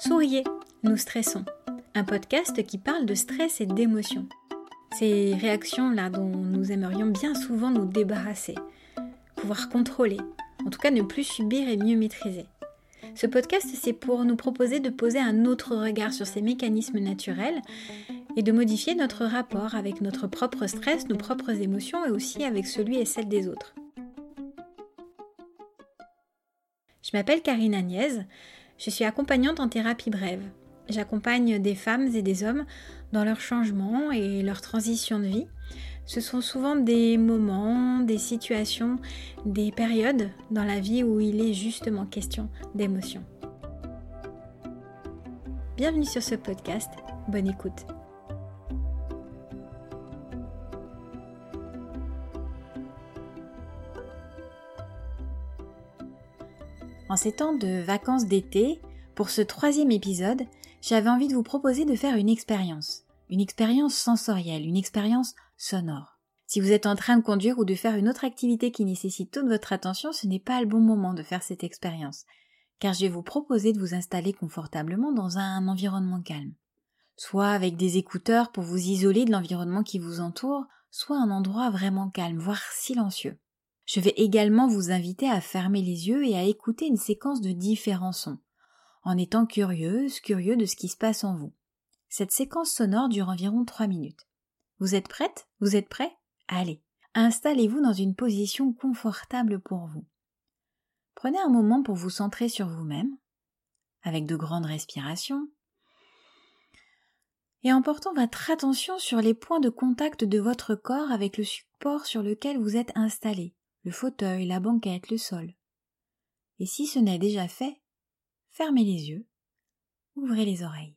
Souriez, nous stressons. Un podcast qui parle de stress et d'émotions. Ces réactions-là dont nous aimerions bien souvent nous débarrasser, pouvoir contrôler, en tout cas ne plus subir et mieux maîtriser. Ce podcast, c'est pour nous proposer de poser un autre regard sur ces mécanismes naturels et de modifier notre rapport avec notre propre stress, nos propres émotions et aussi avec celui et celle des autres. Je m'appelle Karine Agnès, je suis accompagnante en thérapie brève. J'accompagne des femmes et des hommes dans leur changement et leur transition de vie. Ce sont souvent des moments, des situations, des périodes dans la vie où il est justement question d'émotion. Bienvenue sur ce podcast, bonne écoute. En ces temps de vacances d'été, pour ce troisième épisode, j'avais envie de vous proposer de faire une expérience. Une expérience sensorielle, une expérience sonore. Si vous êtes en train de conduire ou de faire une autre activité qui nécessite toute votre attention, ce n'est pas le bon moment de faire cette expérience, car je vais vous proposer de vous installer confortablement dans un environnement calme. Soit avec des écouteurs pour vous isoler de l'environnement qui vous entoure, soit un endroit vraiment calme, voire silencieux. Je vais également vous inviter à fermer les yeux et à écouter une séquence de différents sons, en étant curieuse, curieux de ce qui se passe en vous. Cette séquence sonore dure environ trois minutes. Vous êtes prête? Vous êtes prêt Allez, installez-vous dans une position confortable pour vous. Prenez un moment pour vous centrer sur vous-même, avec de grandes respirations, et en portant votre attention sur les points de contact de votre corps avec le support sur lequel vous êtes installé, le fauteuil, la banquette, le sol. Et si ce n'est déjà fait, fermez les yeux, ouvrez les oreilles.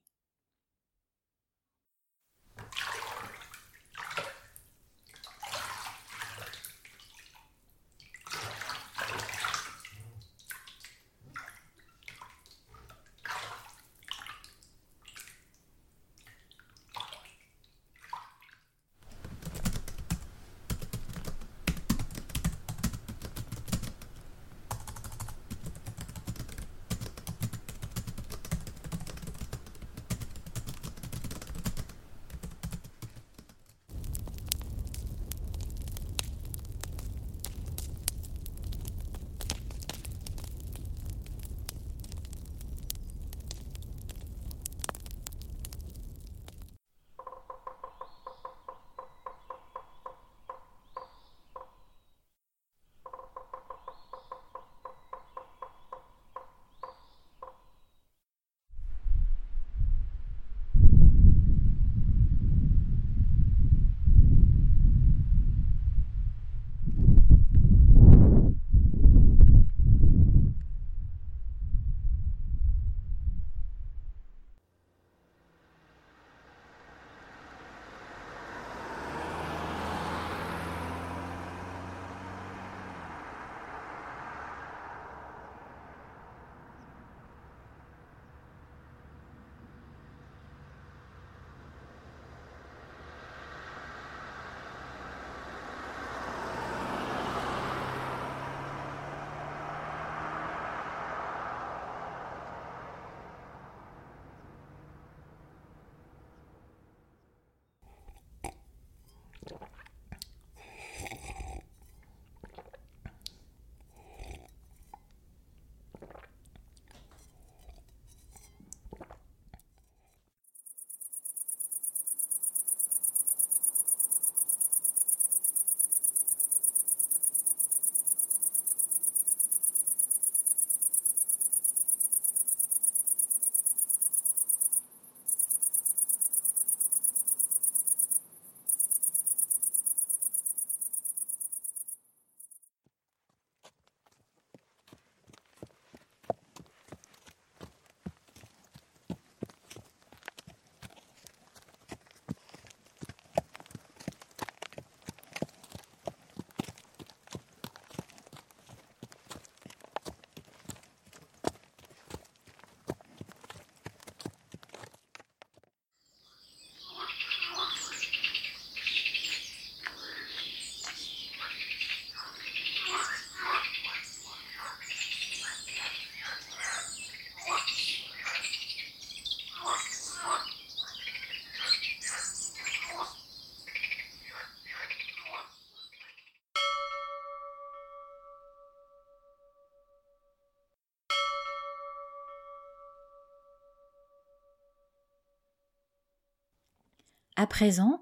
À présent,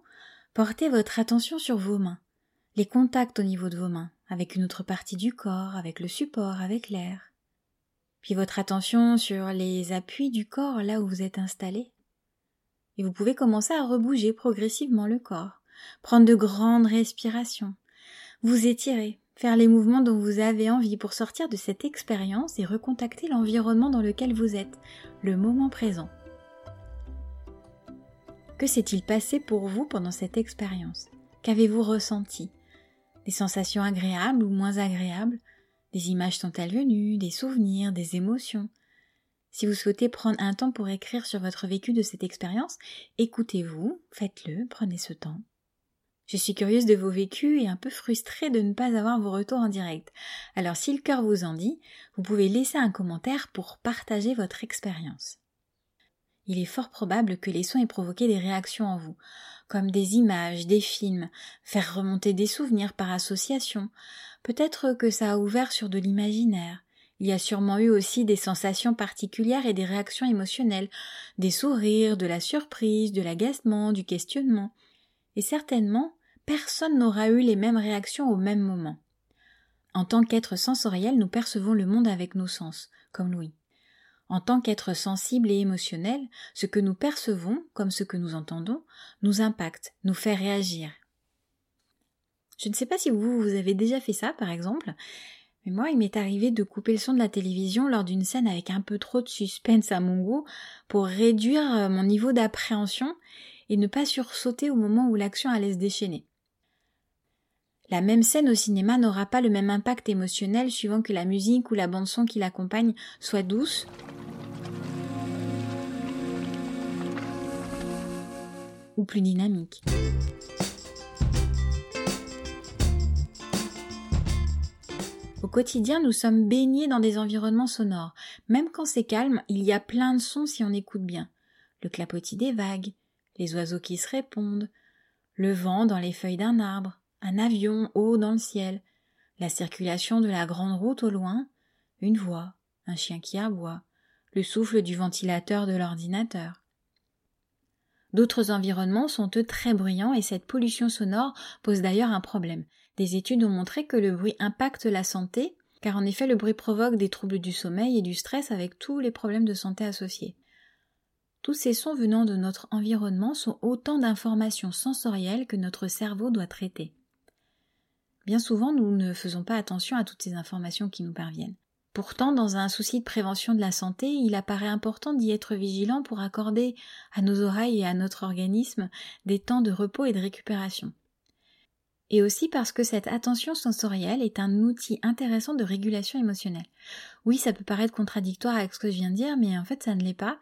portez votre attention sur vos mains, les contacts au niveau de vos mains, avec une autre partie du corps, avec le support, avec l'air. Puis votre attention sur les appuis du corps là où vous êtes installé. Et vous pouvez commencer à rebouger progressivement le corps, prendre de grandes respirations, vous étirer, faire les mouvements dont vous avez envie pour sortir de cette expérience et recontacter l'environnement dans lequel vous êtes, le moment présent. Que s'est-il passé pour vous pendant cette expérience? Qu'avez-vous ressenti? Des sensations agréables ou moins agréables? Des images sont-elles venues? Des souvenirs? Des émotions? Si vous souhaitez prendre un temps pour écrire sur votre vécu de cette expérience, écoutez-vous, faites-le, prenez ce temps. Je suis curieuse de vos vécus et un peu frustrée de ne pas avoir vos retours en direct. Alors si le cœur vous en dit, vous pouvez laisser un commentaire pour partager votre expérience. Il est fort probable que les sons aient provoqué des réactions en vous, comme des images, des films, faire remonter des souvenirs par association. Peut-être que ça a ouvert sur de l'imaginaire. Il y a sûrement eu aussi des sensations particulières et des réactions émotionnelles, des sourires, de la surprise, de l'agacement, du questionnement. Et certainement, personne n'aura eu les mêmes réactions au même moment. En tant qu'être sensoriel, nous percevons le monde avec nos sens, comme Louis. En tant qu'être sensible et émotionnel, ce que nous percevons, comme ce que nous entendons, nous impacte, nous fait réagir. Je ne sais pas si vous, vous avez déjà fait ça, par exemple, mais moi, il m'est arrivé de couper le son de la télévision lors d'une scène avec un peu trop de suspense à mon goût pour réduire euh, mon niveau d'appréhension et ne pas sursauter au moment où l'action allait se déchaîner. La même scène au cinéma n'aura pas le même impact émotionnel suivant que la musique ou la bande son qui l'accompagne soit douce ou plus dynamique. Au quotidien, nous sommes baignés dans des environnements sonores. Même quand c'est calme, il y a plein de sons si on écoute bien. Le clapotis des vagues, les oiseaux qui se répondent, le vent dans les feuilles d'un arbre, un avion haut dans le ciel, la circulation de la grande route au loin, une voix, un chien qui aboie, le souffle du ventilateur de l'ordinateur. D'autres environnements sont eux très bruyants et cette pollution sonore pose d'ailleurs un problème. Des études ont montré que le bruit impacte la santé, car en effet le bruit provoque des troubles du sommeil et du stress avec tous les problèmes de santé associés. Tous ces sons venant de notre environnement sont autant d'informations sensorielles que notre cerveau doit traiter. Bien souvent, nous ne faisons pas attention à toutes ces informations qui nous parviennent. Pourtant, dans un souci de prévention de la santé, il apparaît important d'y être vigilant pour accorder à nos oreilles et à notre organisme des temps de repos et de récupération. Et aussi parce que cette attention sensorielle est un outil intéressant de régulation émotionnelle. Oui, ça peut paraître contradictoire avec ce que je viens de dire, mais en fait ça ne l'est pas.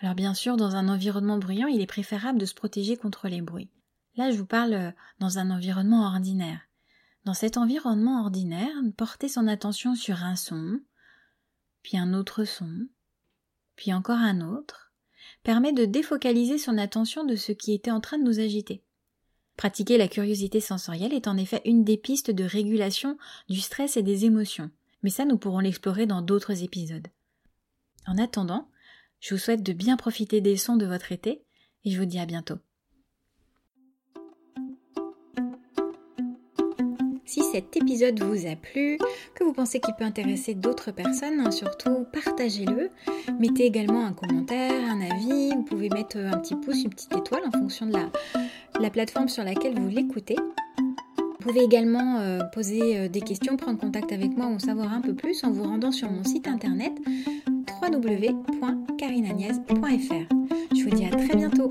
Alors bien sûr, dans un environnement bruyant, il est préférable de se protéger contre les bruits. Là, je vous parle euh, dans un environnement ordinaire. Dans cet environnement ordinaire, porter son attention sur un son, puis un autre son, puis encore un autre, permet de défocaliser son attention de ce qui était en train de nous agiter. Pratiquer la curiosité sensorielle est en effet une des pistes de régulation du stress et des émotions, mais ça nous pourrons l'explorer dans d'autres épisodes. En attendant, je vous souhaite de bien profiter des sons de votre été et je vous dis à bientôt. Si cet épisode vous a plu, que vous pensez qu'il peut intéresser d'autres personnes, hein, surtout partagez-le. Mettez également un commentaire, un avis. Vous pouvez mettre un petit pouce, une petite étoile en fonction de la, plateforme sur laquelle vous l'écoutez. Vous pouvez également euh, poser euh, des questions, prendre contact avec moi ou en savoir un peu plus en vous rendant sur mon site internet www.carinagnès.fr. Je vous dis à très bientôt